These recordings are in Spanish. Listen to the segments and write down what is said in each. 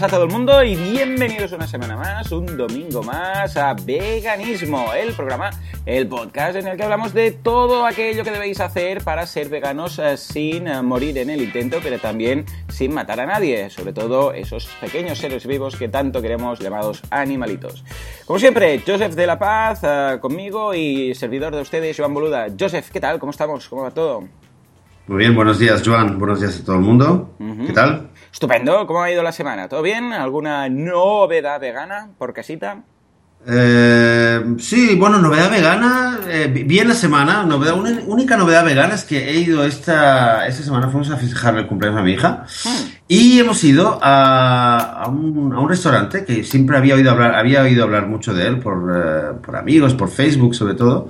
gracias a todo el mundo y bienvenidos una semana más, un domingo más a Veganismo, el programa, el podcast en el que hablamos de todo aquello que debéis hacer para ser veganos eh, sin eh, morir en el intento, pero también sin matar a nadie, sobre todo esos pequeños seres vivos que tanto queremos llamados animalitos. Como siempre, Joseph de la Paz eh, conmigo y servidor de ustedes, Joan Boluda. Joseph, ¿qué tal? ¿Cómo estamos? ¿Cómo va todo? Muy bien, buenos días, Joan. Buenos días a todo el mundo. ¿Qué tal? Estupendo, ¿cómo ha ido la semana? ¿Todo bien? ¿Alguna novedad vegana por casita? Eh, sí, bueno, novedad vegana, eh, bien la semana, novedad, una, única novedad vegana es que he ido esta, esta semana, fuimos a festejar el cumpleaños a mi hija Hmm. y hemos ido a, a un, a un restaurante que siempre había oído hablar, había oído hablar mucho de él por, eh, por amigos, por Facebook sobre todo,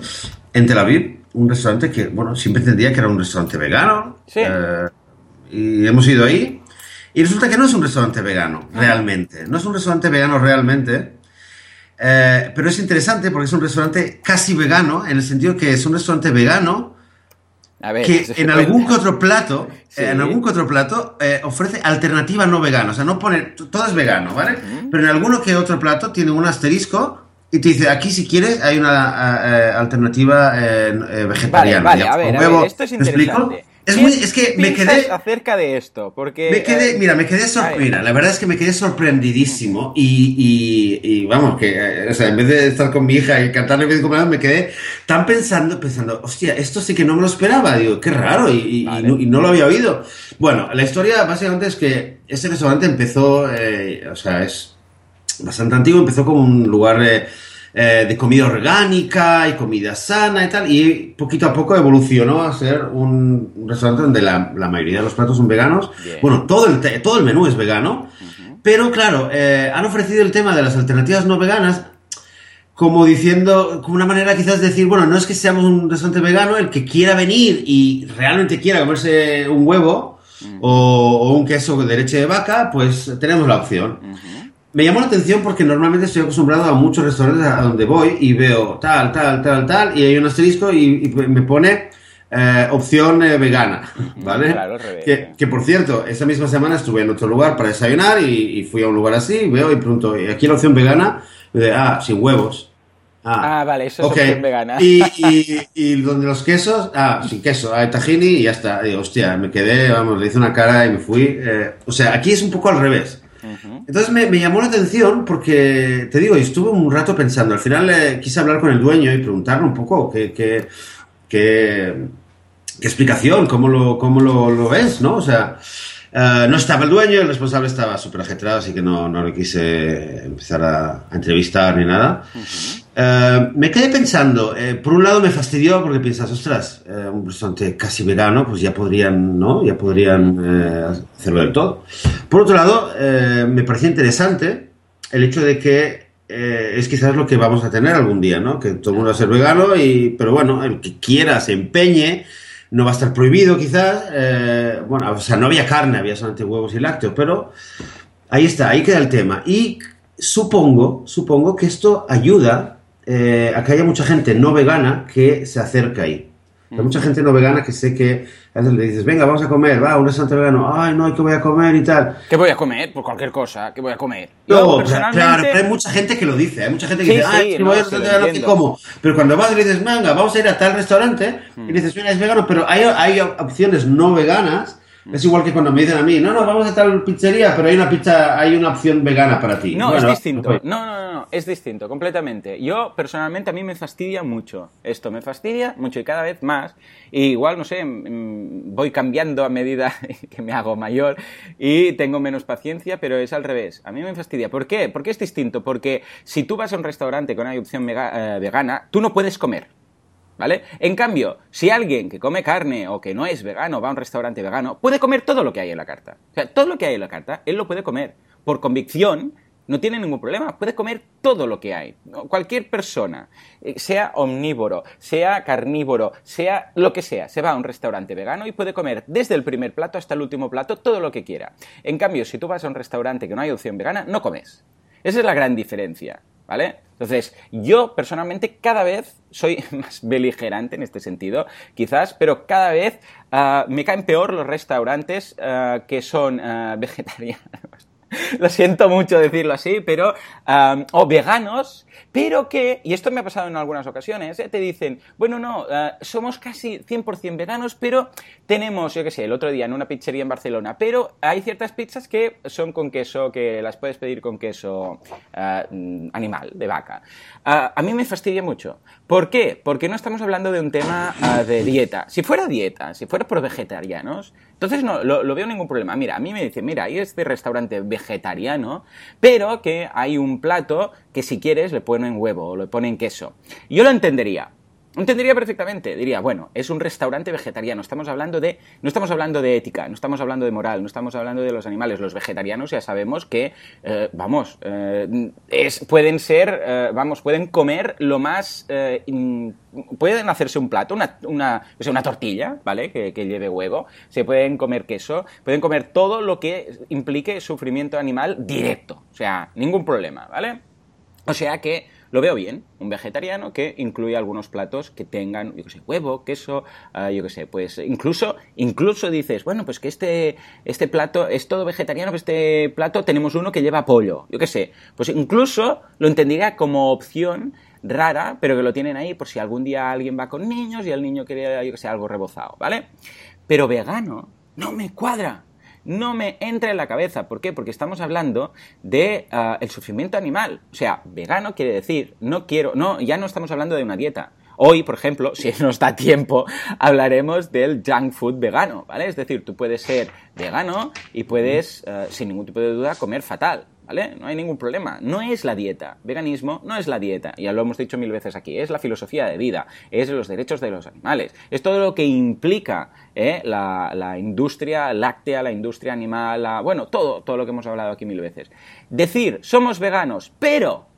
en Tel Aviv, un restaurante que, bueno, siempre entendía que era un restaurante vegano Sí. eh, y hemos ido ahí y resulta que no es un restaurante vegano, realmente, no es un restaurante vegano realmente. Eh, pero es interesante porque es un restaurante casi vegano, en el sentido que es un restaurante vegano A ver, que en algún que otro plato, Sí. eh, en algún que otro plato eh, ofrece alternativa no vegana. O sea, no pone, todo es vegano, ¿vale? Pero en alguno que otro plato tiene un asterisco y te dice, aquí si quieres hay una eh, eh, alternativa eh, vegetariana. Vale, vale, digamos, a ver, a ver, esto es interesante. Es, ¿Qué muy, es que me quedé... acerca de esto? Porque... Me quedé, eh, mira, me quedé sorprendida. La verdad es que me quedé sorprendidísimo y, y- y, vamos, que, eh, o sea, en vez de estar con mi hija y cantarle mi cumpleaños, me quedé tan pensando, pensando, hostia, esto sí que no me lo esperaba. Digo, qué raro y, y- y Vale. no, y no lo había oído. Bueno, la historia básicamente es que este restaurante empezó, eh, o sea, es bastante antiguo, empezó como un lugar eh, de comida orgánica y comida sana y tal, y poquito a poco evolucionó a ser un, un restaurante donde la, la mayoría de los platos son veganos. Bien. Bueno, todo el, todo el menú es vegano, pero claro, eh, han ofrecido el tema de las alternativas no veganas como diciendo, como una manera quizás de decir, bueno, no es que seamos un restaurante vegano, el que quiera venir y realmente quiera comerse un huevo o, o un queso de leche de vaca, pues tenemos la opción. Me llamó la atención porque normalmente estoy acostumbrado a muchos restaurantes a donde voy y veo tal, tal, tal, tal, y hay un asterisco y, y me pone eh, opción eh, vegana, ¿vale? Claro, al revés. que, que, por cierto, esa misma semana estuve en otro lugar para desayunar y, y fui a un lugar así, y veo y pregunto, ¿y aquí la opción vegana? Dice, ah, sin huevos. Ah, vale, eso es ok. opción vegana. Y, y, y donde los quesos, ah, sin queso, hay tahini y ya está. Y hostia, me quedé, vamos, le hice una cara y me fui. eh, o sea, aquí es un poco al revés. Entonces me, me llamó la atención porque, te digo, y estuve un rato pensando. Al final eh, quise hablar con el dueño y preguntarle un poco qué, qué, qué, qué explicación, cómo lo, cómo lo, lo ves, ¿no? O sea, eh, no estaba el dueño, el responsable estaba súper ajetrado, así que no, no le quise empezar a, a entrevistar ni nada. Eh, me quedé pensando, eh, por un lado me fastidió porque piensas, ostras, eh, un restaurante casi vegano, pues ya podrían, ¿no? Ya podrían hacerlo del todo. Por otro lado, me parecía interesante el hecho de que es quizás lo que vamos a tener algún día, ¿no? Que todo el mundo va a ser vegano, y, pero bueno, el que quiera se empeñe, no va a estar prohibido quizás. bueno, o sea, no había carne, había solamente huevos y lácteos, pero ahí está, ahí queda el tema. Y supongo, supongo que esto ayuda eh, que haya mucha gente no vegana que se acerca ahí. Hay mucha gente no vegana que sé que a veces le dices, venga, vamos a comer, va, un restaurante vegano, ay, no, ¿qué voy a comer y tal? ¿Qué voy a comer? Pues cualquier cosa, ¿qué voy a comer? No, personalmente... claro, pero hay mucha gente que lo dice, hay mucha gente que Sí, dice, ah, sí, es que no, voy a restaurante vegano, ¿qué entiendo. como? Pero cuando vas y le dices, venga, vamos a ir a tal restaurante, y dices, mira, es vegano, pero hay, hay opciones no veganas, es igual que cuando me dicen a mí, no, no, vamos a tal pizzería, pero hay una pizza, hay una opción vegana para ti. No, Bueno, es distinto. pues, No, no, no, no, es distinto, completamente. Yo, personalmente, a mí me fastidia mucho. Esto me fastidia mucho y cada vez más. Y igual, no sé, mm, voy cambiando a medida que me hago mayor y tengo menos paciencia, pero es al revés. A mí me fastidia. ¿Por qué? Porque es distinto. Porque si tú vas a un restaurante con una opción eh, vegana, tú no puedes comer. En cambio, si alguien que come carne o que no es vegano va a un restaurante vegano, puede comer todo lo que hay en la carta. O sea, todo lo que hay en la carta, él lo puede comer. Por convicción, no tiene ningún problema. Puede comer todo lo que hay. Cualquier persona, eh, sea omnívoro, sea carnívoro, sea lo que sea, se va a un restaurante vegano y puede comer desde el primer plato hasta el último plato todo lo que quiera. En cambio, si tú vas a un restaurante que no hay opción vegana, no comes. Esa es la gran diferencia, ¿vale? Entonces, yo personalmente cada vez soy más beligerante en este sentido, quizás, pero cada vez ah, me caen peor los restaurantes ah, que son ah, vegetarianos. lo siento mucho decirlo así, pero, um, o veganos, pero que, y esto me ha pasado en algunas ocasiones, ¿eh? te dicen, bueno, no, uh, somos casi 100% veganos, pero tenemos, yo qué sé, el otro día en una pizzería en Barcelona, pero hay ciertas pizzas que son con queso, que las puedes pedir con queso uh, animal, de vaca. Uh, a mí me fastidia mucho. ¿Por qué? Porque no estamos hablando de un tema de dieta. Si fuera dieta, si fuera por vegetarianos, entonces no lo, lo, veo ningún problema. Mira, a mí me dicen, mira, hay este restaurante vegetariano, pero que hay un plato que si quieres le ponen huevo o le ponen queso. Yo lo entendería. Entendería perfectamente, diría, bueno, es un restaurante vegetariano, estamos hablando de, no estamos hablando de ética, no estamos hablando de moral, no estamos hablando de los animales, los vegetarianos ya sabemos que, eh, vamos, eh, pueden ser, eh, vamos, pueden comer lo más, pueden hacerse un plato, una, una, una tortilla, ¿vale? Que, lleve huevo, se pueden comer queso, pueden comer todo lo que implique sufrimiento animal directo, o sea, ningún problema, ¿vale? O sea que lo veo bien, un vegetariano que incluye algunos platos que tengan, yo qué sé, huevo, queso, uh, yo qué sé, pues incluso, incluso dices, bueno, pues que este, este plato es todo vegetariano, pues este plato tenemos uno que lleva pollo, yo qué sé, pues incluso lo entendería como opción rara, pero que lo tienen ahí por si algún día alguien va con niños y el niño quiere, yo que algo rebozado, ¿vale? Pero vegano no me cuadra no me entra en la cabeza. ¿Por qué? Porque estamos hablando de uh, el sufrimiento animal. O sea, vegano quiere decir, no quiero, no, ya no estamos hablando de una dieta. Hoy, por ejemplo, si nos da tiempo, hablaremos del junk food vegano, ¿vale? Es decir, tú puedes ser vegano y puedes, uh, sin ningún tipo de duda, comer fatal. No hay ningún problema. No es la dieta. Veganismo no es la dieta. Ya lo hemos dicho mil veces aquí. Es la filosofía de vida. Es los derechos de los animales. Es todo lo que implica ¿eh? la, industria láctea, la industria animal, bueno, todo, todo lo que hemos hablado aquí mil veces. Decir, somos veganos, pero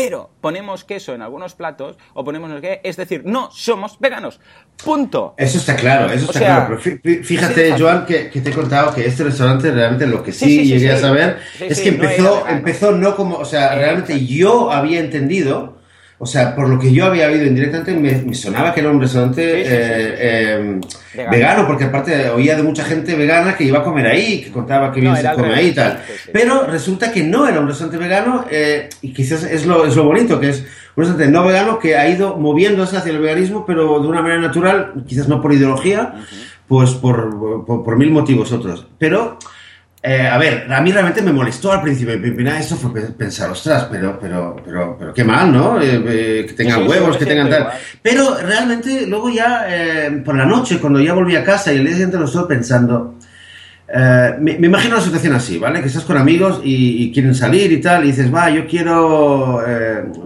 pero ponemos queso en algunos platos o ponemos no qué, es decir, no somos veganos. Punto. Eso está claro, eso está o sea, claro. Pero fíjate, Joan, que, que, te he contado que este restaurante realmente lo que sí, sí, sí llegué a saber es que empezó, no empezó no como, o sea, realmente yo había entendido o sea, por lo que yo había oído indirectamente, me, me sonaba que era un restaurante sí, sí, sí, eh, eh, vegano. porque aparte oía de mucha gente vegana que iba a comer ahí, que contaba que bien no, se come ahí y tal. Pero resulta que no era un restaurante vegano, eh, y quizás es lo, es lo bonito, que es un restaurante no vegano que ha ido moviéndose hacia el veganismo, pero de una manera natural, quizás no por ideología, uh -huh. pues por, por, por mil motivos otros. Pero eh, a ver, a mí realmente me molestó al principio. Mi primera eso fue pensar, ostras, pero, pero, pero, pero qué mal, ¿no? Eh, eh, que tengan sí, huevos, que tengan tal. Igual. Pero realmente luego ya, eh, por la noche, cuando ya volví a casa y el día siguiente lo estuve pensando, me, me, imagino una situación así, ¿vale? Que estás con amigos y, y quieren salir y tal, y dices, va, yo quiero,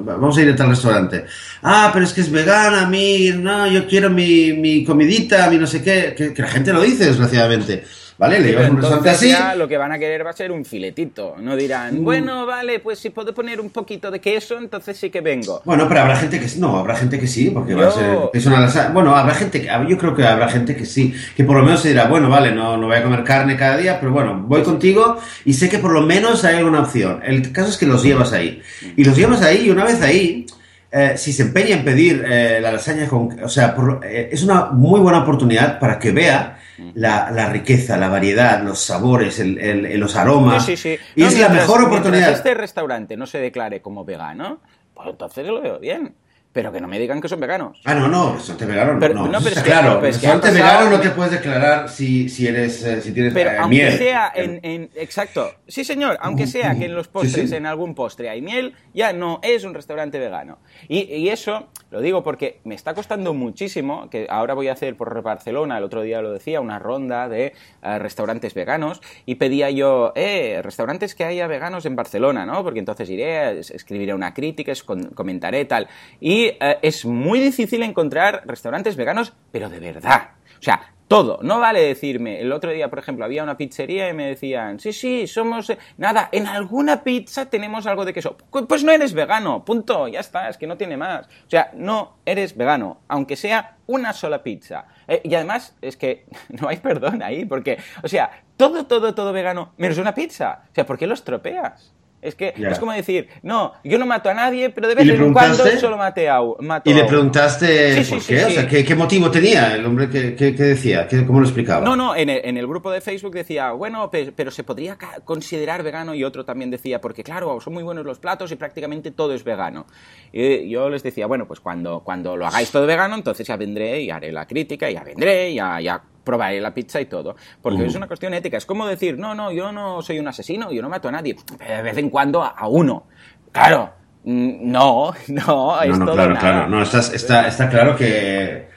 vamos a ir a tal restaurante. Ah, pero es que es vegana, a mí, no, yo quiero mi, mi comidita, mi no sé qué, que, que la gente lo dice, desgraciadamente. ¿Vale? Le llevas un restaurante así. Ya lo que van a querer va a ser un filetito. No dirán, mm. bueno, vale, pues si puedo poner un poquito de queso, entonces sí que vengo. Bueno, pero habrá gente que no, habrá gente que sí, porque yo... va a ser es una lasaña. Bueno, habrá gente que, yo creo que habrá gente que sí, que por lo menos se dirá, bueno, vale, no, no voy a comer carne cada día, pero bueno, voy contigo y sé que por lo menos hay alguna opción. El caso es que los llevas ahí. Y los llevas ahí y una vez ahí. Eh, si se empeña en pedir eh, la lasaña con... O sea, por, eh, es una muy buena oportunidad para que vea la, la, riqueza, la variedad, los sabores, el, el, los aromas. Sí, sí, sí. Y no, es mientras, la mejor oportunidad. este restaurante no se declare como vegano, pues entonces lo veo bien. Pero que no me digan que son veganos. Ah, no, no, restaurante vegano pero, no. no pero es que, claro, pues pasado... vegano no te puedes declarar si, si eres, eh, si tienes pero eh, aunque miel. sea en, en, exacto, sí señor, aunque sea que en los postres, sí, sí. en algún postre hay miel, ya no es un restaurante vegano. Y, y, eso lo digo porque me está costando muchísimo, que ahora voy a hacer por Barcelona, el otro día lo decía, una ronda de uh, restaurantes veganos, y pedía yo, eh, restaurantes que haya veganos en Barcelona, ¿no? Porque entonces iré, escribiré una crítica, comentaré tal. Y uh, es muy difícil encontrar restaurantes veganos, pero de verdad. O sea, todo. No vale decirme, el otro día, por ejemplo, había una pizzería y me decían, sí, sí, somos... Nada, en alguna pizza tenemos algo de queso. Pues no eres vegano, punto, ya está, es que no tiene más. O sea, no eres vegano, aunque sea una sola pizza. Eh, y además, es que no hay perdón ahí, porque, o sea, todo, todo, todo vegano, menos una pizza. O sea, ¿por qué lo estropeas? Es que es como decir, no, yo no mato a nadie, pero de vez en cuando solo mate a, mato ¿Y le preguntaste por qué? o sea, ¿qué, motivo tenía el hombre que, decía? ¿Cómo lo explicaba? No, no, en el, grupo de Facebook decía, bueno, pero, se podría considerar vegano y otro también decía, porque claro, son muy buenos los platos y prácticamente todo es vegano. Y yo les decía, bueno, pues cuando, cuando lo hagáis todo vegano, entonces ya vendré y haré la crítica, ya vendré, ya, ya probaré la pizza y todo. Porque es una cuestión ética. Es como decir, no, no, yo no soy un asesino, yo no mato a nadie. De vez en cuando a uno. Claro, mm, no, no, todo claro, nada. claro. No, está, está, está claro que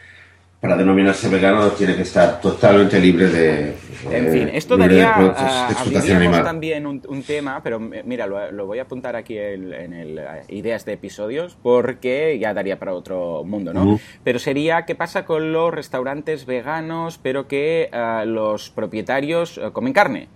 para denominarse vegano tiene que estar totalmente libre de. En fin, esto daría. abriríamos también un, tema, pero mira, lo, voy a apuntar aquí en, el ideas de episodios porque ya daría para otro mundo, ¿no? Pero sería qué pasa con los restaurantes veganos, pero que ah, los propietarios eh, comen carne.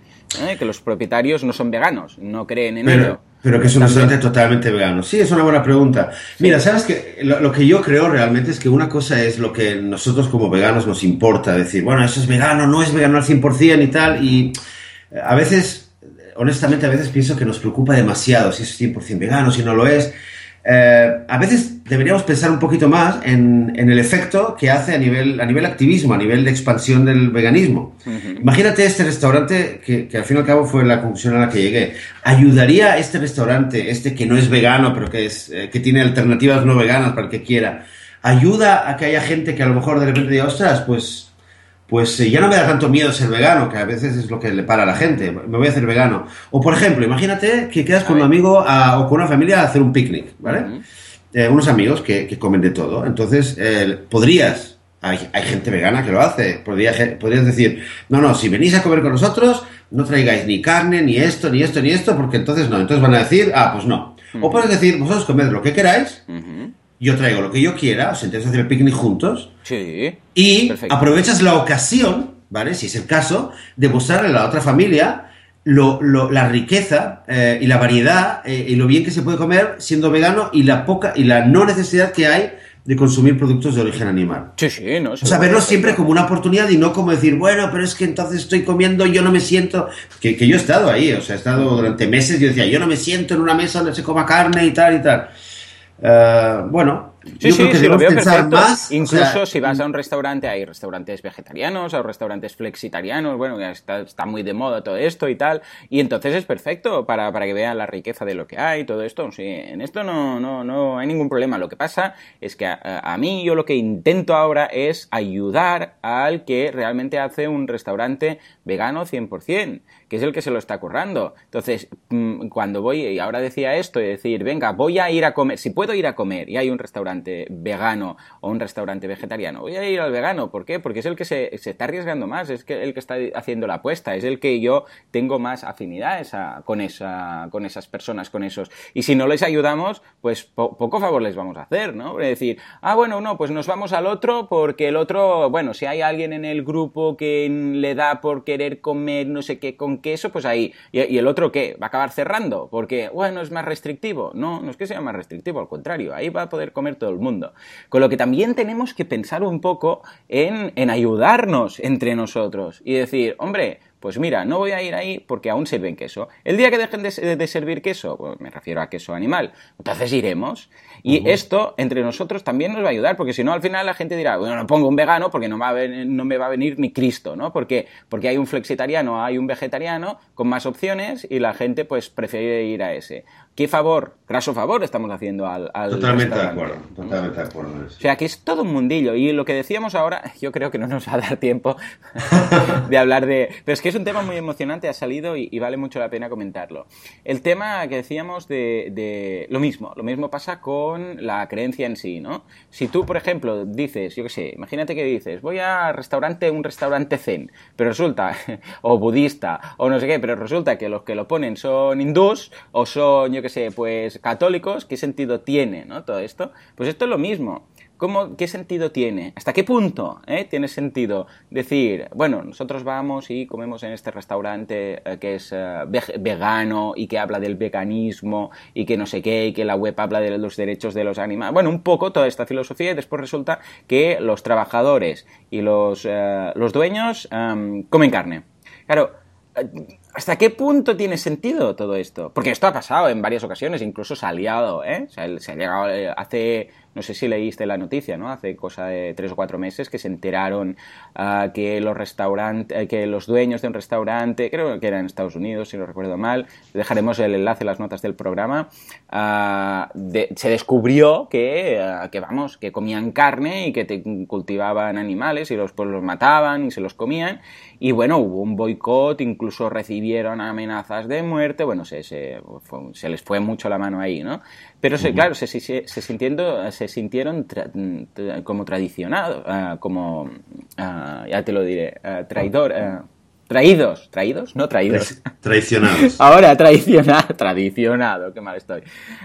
¿eh? Que los propietarios no son veganos, no creen en ello. Pero que es un restaurante totalmente vegano. Sí, es una buena pregunta. Mira, sabes que lo, que yo creo realmente es que una cosa es lo que nosotros como veganos nos importa, decir, bueno, eso es vegano, no es vegano al 100% y tal, y eh, a veces, honestamente, a veces pienso que nos preocupa demasiado si es 100% vegano, si no lo es. Eh, a veces deberíamos pensar un poquito más en, el efecto que hace a nivel, a nivel activismo, a nivel de expansión del veganismo. Imagínate este restaurante, que, al fin y al cabo fue la conclusión a la que llegué. ¿Ayudaría este restaurante, este que no es vegano, pero que, es, eh, que tiene alternativas no veganas para el que quiera, ayuda a que haya gente que a lo mejor de repente diga, ostras, pues pues eh, ya no me da tanto miedo ser vegano, que a veces es lo que le para a la gente, me voy a hacer vegano. O por ejemplo, imagínate que quedas con un amigo o con una familia a hacer un picnic, ¿vale? Eh, unos amigos que, comen de todo. Entonces, eh, podrías, hay, gente vegana que lo hace, podrías decir, no, no, si venís a comer con nosotros, no traigáis ni carne, ni esto, ni esto, ni esto, porque entonces no. Entonces van a decir, ah, pues no. O puedes decir, vosotros comed lo que queráis, yo traigo lo que yo quiera, os sentéis a hacer el picnic juntos. Sí. Y aprovechas la ocasión, ¿vale? Si es el caso, de mostrarle a la otra familia lo, la riqueza eh, y la variedad eh, y lo bien que se puede comer siendo vegano y la poca y la no necesidad que hay de consumir productos de origen animal. Sí, sí, no. O sea, verlo siempre como una oportunidad y no como decir, bueno, pero es que entonces estoy comiendo, yo no me siento. Que, que yo he estado ahí, o sea, he estado durante meses, yo decía, yo no me siento en una mesa donde se coma carne y tal y tal. Uh, bueno, Sí, sí, sí, lo veo perfecto. Incluso si vas a un restaurante, hay restaurantes vegetarianos, hay restaurantes flexitarianos, bueno, está, está muy de moda todo esto y tal, y entonces es perfecto para, para que vean la riqueza de lo que hay, todo esto. Sí, en esto no, no, no hay ningún problema. Lo que pasa es que a, a mí yo lo que intento ahora es ayudar al que realmente hace un restaurante vegano 100%, que es el que se lo está currando. Entonces, mm, cuando voy, y ahora decía esto, y decir, venga, voy a ir a comer, si puedo ir a comer y hay un restaurante vegano o un restaurante vegetariano. Voy a ir al vegano. ¿Por qué? Porque es el que se, está arriesgando más, es que el que está haciendo la apuesta, es el que yo tengo más afinidad con, esa, con esas personas, con esos. Y si no les ayudamos, pues poco favor les vamos a hacer, ¿no? Es decir, ah, bueno, no, pues nos vamos al otro porque el otro, bueno, si hay alguien en el grupo que le da por querer comer no sé qué con queso, pues ahí. ¿Y, y el otro qué? ¿Va a acabar cerrando? Porque, bueno, es más restrictivo. No, no es que sea más restrictivo, al contrario, ahí va a poder comer todo el mundo. Con lo que también tenemos que pensar un poco en, en ayudarnos entre nosotros y decir, hombre, pues mira, no voy a ir ahí porque aún sirven queso. El día que dejen de, servir queso, pues me refiero a queso animal, entonces iremos. Y esto entre nosotros también nos va a ayudar, porque si no, al final la gente dirá, bueno, no pongo un vegano porque no, va a no me va a venir ni Cristo, ¿no? Porque, porque hay un flexitariano, hay un vegetariano con más opciones y la gente pues prefiere ir a ese. ¿Qué favor, graso favor estamos haciendo al... totalmente de acuerdo, totalmente de acuerdo. O sea, que es todo un mundillo. Y lo que decíamos ahora, yo creo que no nos va a dar tiempo de hablar de... Pero es que es un tema muy emocionante, ha salido y, vale mucho la pena comentarlo. El tema que decíamos de, de, Lo mismo, lo mismo pasa con la creencia en sí, ¿no? Si tú, por ejemplo, dices, yo qué sé, imagínate que dices, voy a restaurante, un restaurante zen, pero resulta, o budista, o no sé qué, pero resulta que los que lo ponen son hindús, o son, yo qué sé, pues católicos, ¿qué sentido tiene, ¿no? Todo esto. Pues esto es lo mismo. ¿Cómo, ¿Qué sentido tiene? ¿Hasta qué punto eh, tiene sentido decir, bueno, nosotros vamos y comemos en este restaurante eh, que es eh, vegano y que habla del veganismo y que no sé qué, y que la web habla de los derechos de los animales? Bueno, un poco toda esta filosofía y después resulta que los trabajadores y los, los dueños em, comen carne. Claro, ¿Hasta qué punto tiene sentido todo esto? Porque esto ha pasado en varias ocasiones, incluso se ha liado, ¿eh? se ha llegado hace no sé si leíste la noticia, ¿no? Hace cosa de tres o cuatro meses que se enteraron uh, que los restaurantes, eh, que los dueños de un restaurante, creo que era en Estados Unidos, si no recuerdo mal, dejaremos el enlace en las notas del programa, de, se descubrió que, uh, que, vamos, que comían carne y que cultivaban animales y los, pues, los mataban y se los comían. Y bueno, hubo un boicot, incluso recibieron amenazas de muerte, bueno, se, se, se les fue mucho la mano ahí, ¿no? Pero se, claro, se, se, se, sintiendo, se sintieron tra, tra, como tradicionados, uh, como, uh, ya te lo diré, uh, traidor, traídos, traídos, no traídos. Traicionados. Ahora, traicionado, tradicionado, qué mal estoy.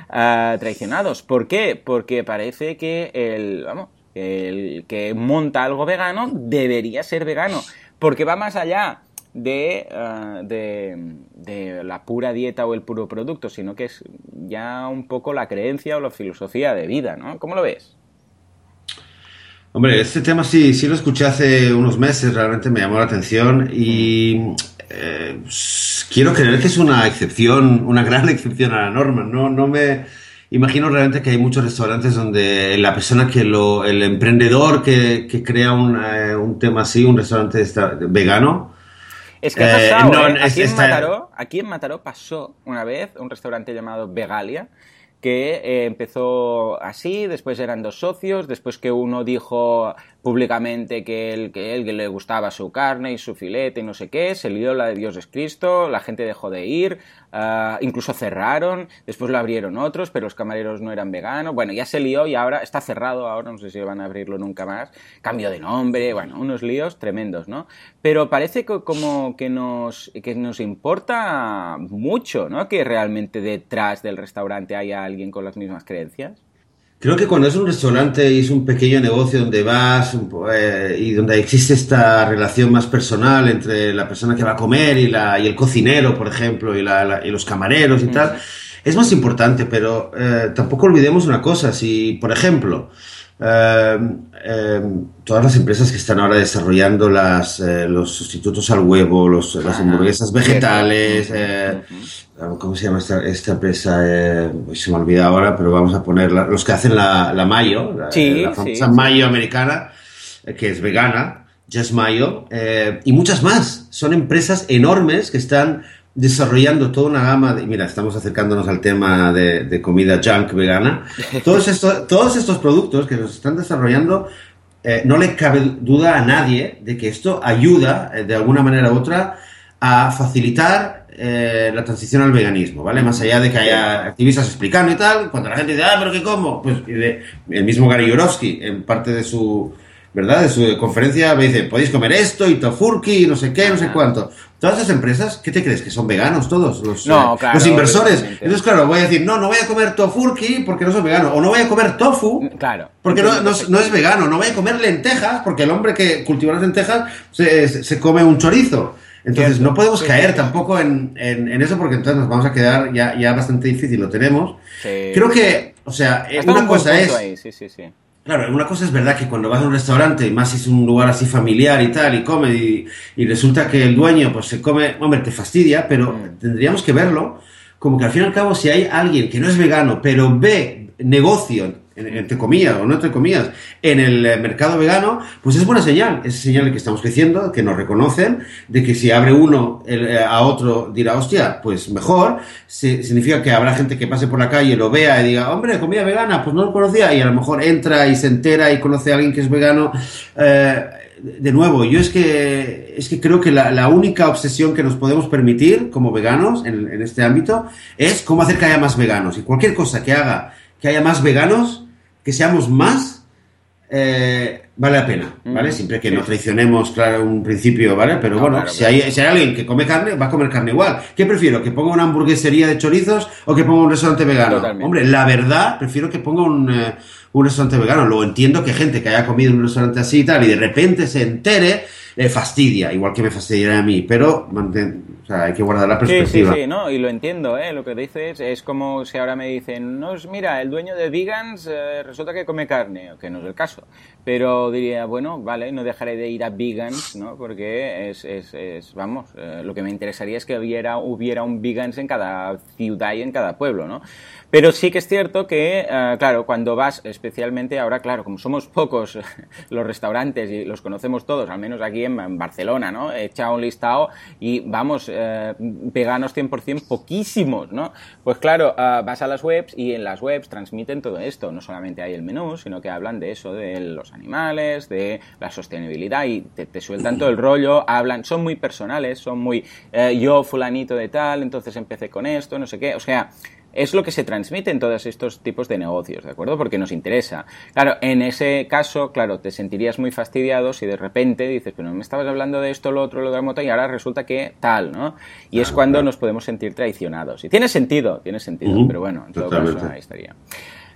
traicionados, ¿por qué? Porque parece que el, vamos, el que monta algo vegano debería ser vegano, porque va más allá de, uh, de, de, la pura dieta o el puro producto, sino que es ya un poco la creencia o la filosofía de vida, ¿no? ¿Cómo lo ves? Hombre, este tema sí, sí lo escuché hace unos meses, realmente me llamó la atención y eh, quiero creer que es una excepción, una gran excepción a la norma, no, no me imagino realmente que hay muchos restaurantes donde la persona que lo, el emprendedor que, que crea un, eh, un, tema así, un restaurante vegano, es que ha pasado, eh, no, ¿eh? Aquí, es, en Mataró, aquí, en Mataró, pasó una vez un restaurante llamado Vegalia que eh, empezó así, después eran dos socios, después que uno dijo públicamente que él, que él le gustaba su carne y su filete y no sé qué, se lió la de Dios es Cristo, la gente dejó de ir, uh, incluso cerraron, después lo abrieron otros, pero los camareros no eran veganos, bueno, ya se lió y ahora está cerrado, ahora no sé si van a abrirlo nunca más, cambio de nombre, bueno, unos líos tremendos, ¿no? Pero parece que como que nos, que nos importa mucho, ¿no? Que realmente detrás del restaurante haya alguien con las mismas creencias. Creo que cuando es un restaurante y es un pequeño negocio donde vas eh, y donde existe esta relación más personal entre la persona que va a comer y, la, y el cocinero, por ejemplo, y, la, la, y los camareros y mm. tal, es más importante, pero eh, tampoco olvidemos una cosa, si, por ejemplo, eh, todas las empresas que están ahora desarrollando las, los sustitutos al huevo, los, las hamburguesas vegetales, ¿Cómo se llama esta, esta empresa? Eh, se me olvida ahora, pero vamos a poner la, los que hacen la, la mayo, la, sí, la famosa sí, mayo americana, eh, que es vegana, Just Mayo, eh, y muchas más. Son empresas enormes que están desarrollando toda una gama de... Mira, estamos acercándonos al tema de, de comida junk vegana. Todos, estos, todos estos productos que nos están desarrollando, eh, no le cabe duda a nadie de que esto ayuda, eh, de alguna manera u otra, a facilitar eh, la transición al veganismo, ¿vale? Más allá de que haya activistas explicando y tal, cuando la gente dice, ah, pero ¿qué como? Pues el mismo Gary Yourofsky, en parte de su, ¿verdad? De su conferencia, me dice, podéis comer esto y tofurki y no sé qué, no sé cuánto. Todas esas empresas, ¿qué te crees? ¿Que son veganos todos? Los, no, eh, claro, los inversores. Entonces, claro, voy a decir, no, no voy a comer tofurki porque no soy vegano. O no voy a comer tofu claro. porque no, no, no, es vegano. No voy a comer lentejas porque el hombre que cultiva las lentejas se, se come un chorizo. Entonces no podemos caer tampoco en, en, en, eso porque entonces nos vamos a quedar ya, ya bastante difícil, lo tenemos. Sí. Creo que, o sea, Hasta una un cosa es... Ahí. Sí, sí, sí. Claro, una cosa es verdad que cuando vas a un restaurante, y más si es un lugar así familiar y tal, y come, y, y resulta que el dueño pues se come, hombre, te fastidia, pero mm. tendríamos que verlo como que al fin y al cabo si hay alguien que no es vegano, pero ve negocio entre comillas o no entre comillas, en el eh, mercado vegano, pues es buena señal. Es señal que estamos creciendo, que nos reconocen, de que si abre uno eh, a otro dirá, hostia, pues mejor. Significa que habrá gente que pase por la calle, lo vea y diga, hombre, comida vegana, pues no lo conocía. Y a lo mejor entra y se entera y conoce a alguien que es vegano. Eh, de nuevo, yo es que, es que creo que la, única obsesión que nos podemos permitir como veganos en este ámbito es cómo hacer que haya más veganos. Y cualquier cosa que haga que haya más veganos, que seamos más, eh, vale la pena, ¿vale? Siempre que no traicionemos, claro, un principio, ¿vale? Pero no, bueno, claro, si, hay, si, hay, alguien que come carne, va a comer carne igual. ¿Qué prefiero? ¿Que ponga una hamburguesería de chorizos o que ponga un restaurante vegano? Totalmente. Hombre, la verdad, prefiero que ponga un, uh, un restaurante vegano. Luego entiendo que gente que haya comido en un restaurante así y tal y de repente se entere le fastidia, igual que me fastidiaría a mí, pero o sea, hay que guardar la perspectiva. Sí, sí, sí, no, y lo entiendo, ¿eh? Lo que dices es como si ahora me dicen, no, mira, el dueño de Vegans eh, resulta que come carne, que no es el caso. Pero diría, bueno, vale, no dejaré de ir a Vegans, ¿no? Porque es, es, es vamos, eh, lo que me interesaría es que hubiera, hubiera un Vegans en cada ciudad y en cada pueblo, ¿no? Pero sí que es cierto que, eh, claro, cuando vas, especialmente ahora, claro, como somos pocos los restaurantes y los conocemos todos, al menos aquí en, Barcelona, ¿no? He echado un listado y vamos, eh, veganos 100% poquísimos, ¿no? Pues claro, eh, vas a las webs y en las webs transmiten todo esto. No solamente hay el menú, sino que hablan de eso, de los animales, de la sostenibilidad y te, te sueltan todo el rollo, hablan, son muy personales, son muy yo fulanito de tal, entonces empecé con esto, no sé qué. O sea, es lo que se transmite en todos estos tipos de negocios, ¿de acuerdo? Porque nos interesa. Claro, en ese caso, claro, te sentirías muy fastidiado si de repente dices, pero no me estabas hablando de esto, lo otro, lo de la moto, y ahora resulta que tal, ¿no? Y es cuando nos podemos sentir traicionados. Y tiene sentido, tiene sentido, pero bueno, en todo caso, ahí estaría.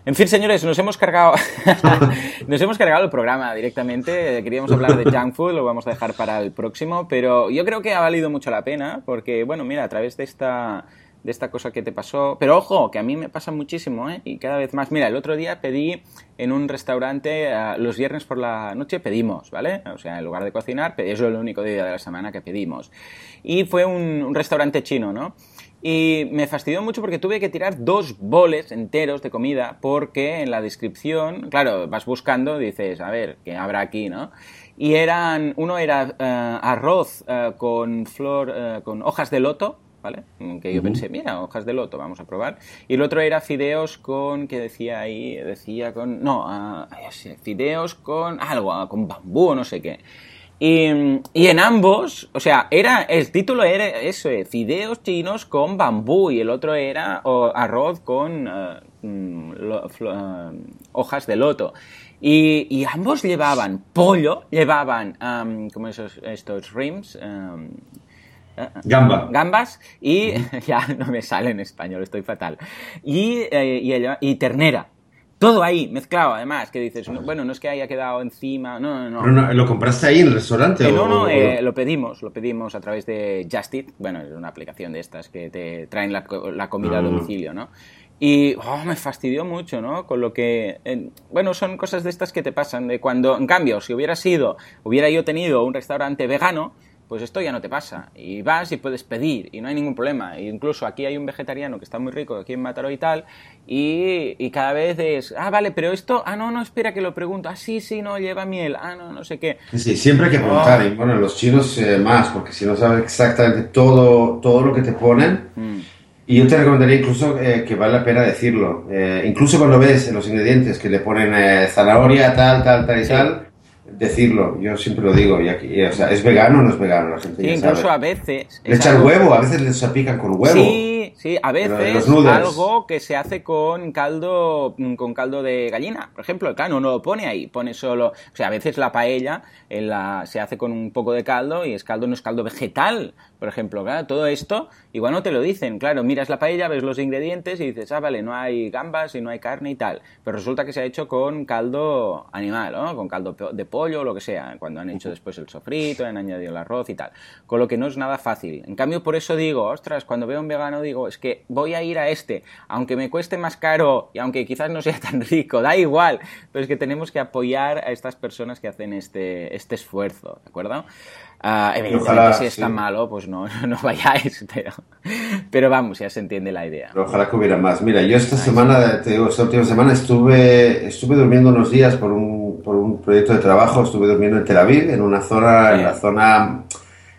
En fin, señores, nos hemos cargado nos hemos cargado el programa directamente. Queríamos hablar de junk food, lo vamos a dejar para el próximo, pero yo creo que ha valido mucho la pena porque, bueno, mira, a través de esta de esta cosa que te pasó. Pero ojo, que a mí me pasa muchísimo, ¿eh? Y cada vez más. Mira, el otro día pedí en un restaurante, eh, los viernes por la noche pedimos, ¿vale? O sea, en lugar de cocinar, es el único día de la semana que pedimos. Y fue un, restaurante chino, ¿no? Y me fastidió mucho porque tuve que tirar dos boles enteros de comida porque en la descripción, claro, vas buscando, dices, a ver, ¿qué habrá aquí, no? Y eran, uno era eh, arroz eh, con flor, con hojas de loto, ¿vale? Que yo pensé, mira, hojas de loto, vamos a probar. Y el otro era fideos con, ¿qué decía ahí? Decía con, no, uh, fideos con algo, con bambú o no sé qué. Y, y, en ambos, o sea, era el título era eso, eh, fideos chinos con bambú y el otro era arroz con uh, mm, uh, hojas de loto. Y, y, ambos llevaban pollo, llevaban, um, como esos, estos rims, um, Gamba. Gambas y ya no me sale en español, estoy fatal. Y, eh, y, ternera. Todo ahí, mezclado, además, que dices, bueno, no es que haya quedado encima, no, no, no. ¿Lo compraste ahí en el restaurante? Eh, no, no, eh, lo pedimos, lo pedimos a través de Just Eat, bueno, es una aplicación de estas que te traen la, comida a ah. domicilio, ¿no? Y oh, me fastidió mucho, ¿no? Con lo que, bueno, son cosas de estas que te pasan, de cuando, en cambio, si hubiera sido, hubiera yo tenido un restaurante vegano, pues esto ya no te pasa. Y vas y puedes pedir y no hay ningún problema. E incluso aquí hay un vegetariano que está muy rico aquí en Mataró y tal, y, cada vez es, ah, vale, pero esto, ah, no, no, espera que lo pregunto, ah, sí, sí, no, lleva miel, ah, no, no sé qué. Sí, siempre hay que preguntar, y bueno, los chinos eh, más, porque si no sabes exactamente todo, todo lo que te ponen, mm. Y yo te recomendaría incluso eh, que vale la pena decirlo. Eh, incluso cuando ves los ingredientes que le ponen zanahoria, tal, tal, tal y tal, decirlo, yo siempre lo digo, y aquí, o sea, ¿es vegano o no es vegano? La gente sí, incluso a veces... Le echan huevo, a veces les salpican con huevo. Sí, sí, a veces algo que se hace con caldo, con caldo de gallina, por ejemplo, claro, no lo pone ahí, pone solo, o sea, a veces la paella en la, se hace con un poco de caldo y es caldo, no es caldo vegetal, por ejemplo, claro, todo esto igual no te lo dicen, claro, miras la paella, ves los ingredientes y dices, ah, vale, no hay gambas y no hay carne y tal, pero resulta que se ha hecho con caldo animal, ¿no? Con caldo de pollo o lo que sea, cuando han hecho después el sofrito, han añadido el arroz y tal, con lo que no es nada fácil. En cambio, por eso digo, ostras, cuando veo un vegano digo, es que voy a ir a este, aunque me cueste más caro y aunque quizás no sea tan rico, da igual, pero es que tenemos que apoyar a estas personas que hacen este, este esfuerzo, ¿de acuerdo? Uh, evidentemente, si es tan malo, pues no, no vayáis, pero, pero vamos, ya se entiende la idea. ojalá que hubiera más. Mira, yo esta semana, te digo, esta última semana estuve, estuve durmiendo unos días por un, por un proyecto de trabajo, estuve durmiendo en Tel Aviv, en una zona, en la zona,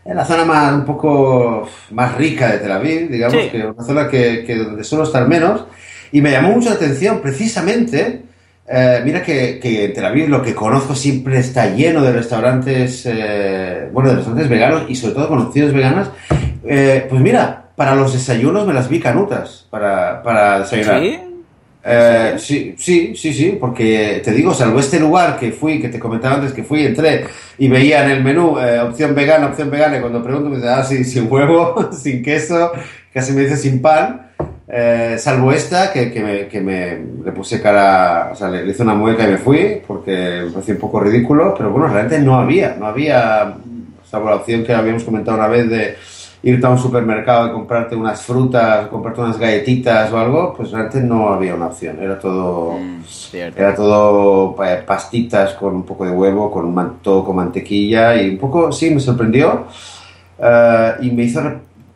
en la zona más, un poco más rica de Tel Aviv, digamos, que una zona que, que donde suelo estar menos, y me llamó mucho la atención precisamente eh, mira que, que, en Tel Aviv lo que conozco siempre está lleno de restaurantes, eh, bueno, de restaurantes veganos y sobre todo con opciones veganas. Eh, pues mira, para los desayunos me las vi canutas para, para desayunar. ¿Sí? Sí, sí, sí, sí, porque te digo, salvo este lugar que fui, que te comentaba antes que fui, entré y veía en el menú opción vegana, opción vegana, y cuando pregunto me dice, ah, sí, sin huevo, sin queso, casi me dice sin pan. Eh, salvo esta, que, que, me, que, me, le puse cara, o sea, le, hice una mueca y me fui, porque me parecía un poco ridículo, pero bueno, realmente no había, no había Estaba la opción que habíamos comentado una vez de irte a un supermercado y comprarte unas frutas, comprarte unas galletitas o algo, pues antes no había una opción, era todo, Mm, era todo eh, pastitas con un poco de huevo, con un man- todo con mantequilla y un poco, sí, me sorprendió eh, y me hizo,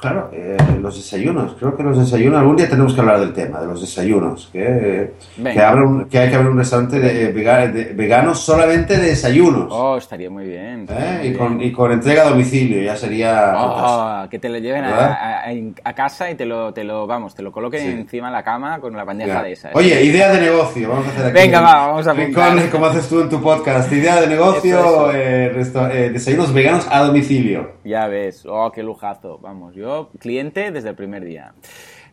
claro, eh, los desayunos, creo que los desayunos, algún día tenemos que hablar del tema, de los desayunos, que, que, abra un- que hay que abrir un restaurante de, vega- de- vegano solamente de desayunos. Oh, estaría muy bien. estaría ¿eh? muy y, con, bien. y con entrega a domicilio, ya sería... Oh, que te lo lleven a, a- a- casa y te lo, te lo, vamos, te lo coloquen Sí. encima de la cama con la bandeja Ya. de esas. Oye, idea de negocio, vamos a hacer aquí. Venga, va, vamos a apuntar. como haces tú en tu podcast. Idea de negocio, Eso, eso. eh, eh, desayunos veganos a domicilio. Ya ves, oh, qué lujazo. Vamos, yo cliente desde el primer día.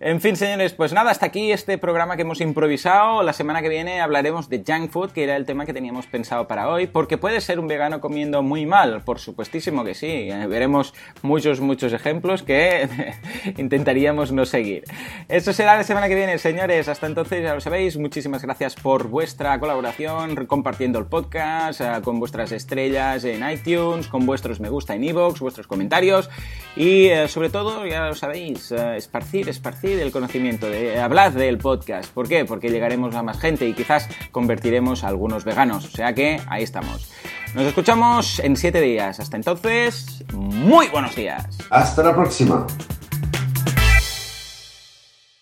En fin, señores, pues nada, hasta aquí este programa que hemos improvisado. La semana que viene hablaremos de junk food, que era el tema que teníamos pensado para hoy, porque puede ser un vegano comiendo muy mal, por supuestísimo que sí. Eh, Veremos muchos, muchos ejemplos que intentaríamos no seguir. Eso será la semana que viene, señores. Hasta entonces, ya lo sabéis, muchísimas gracias por vuestra colaboración, compartiendo el podcast, eh, con vuestras estrellas en iTunes, con vuestros me gusta en iVoox, vuestros comentarios y eh, sobre todo, ya lo sabéis, eh, esparcir, esparcir el conocimiento, de, hablad del podcast. ¿Por qué? Porque llegaremos a más gente y quizás convertiremos a algunos veganos. O sea que ahí estamos. Nos escuchamos en siete días. Hasta entonces, muy buenos días. Hasta la próxima.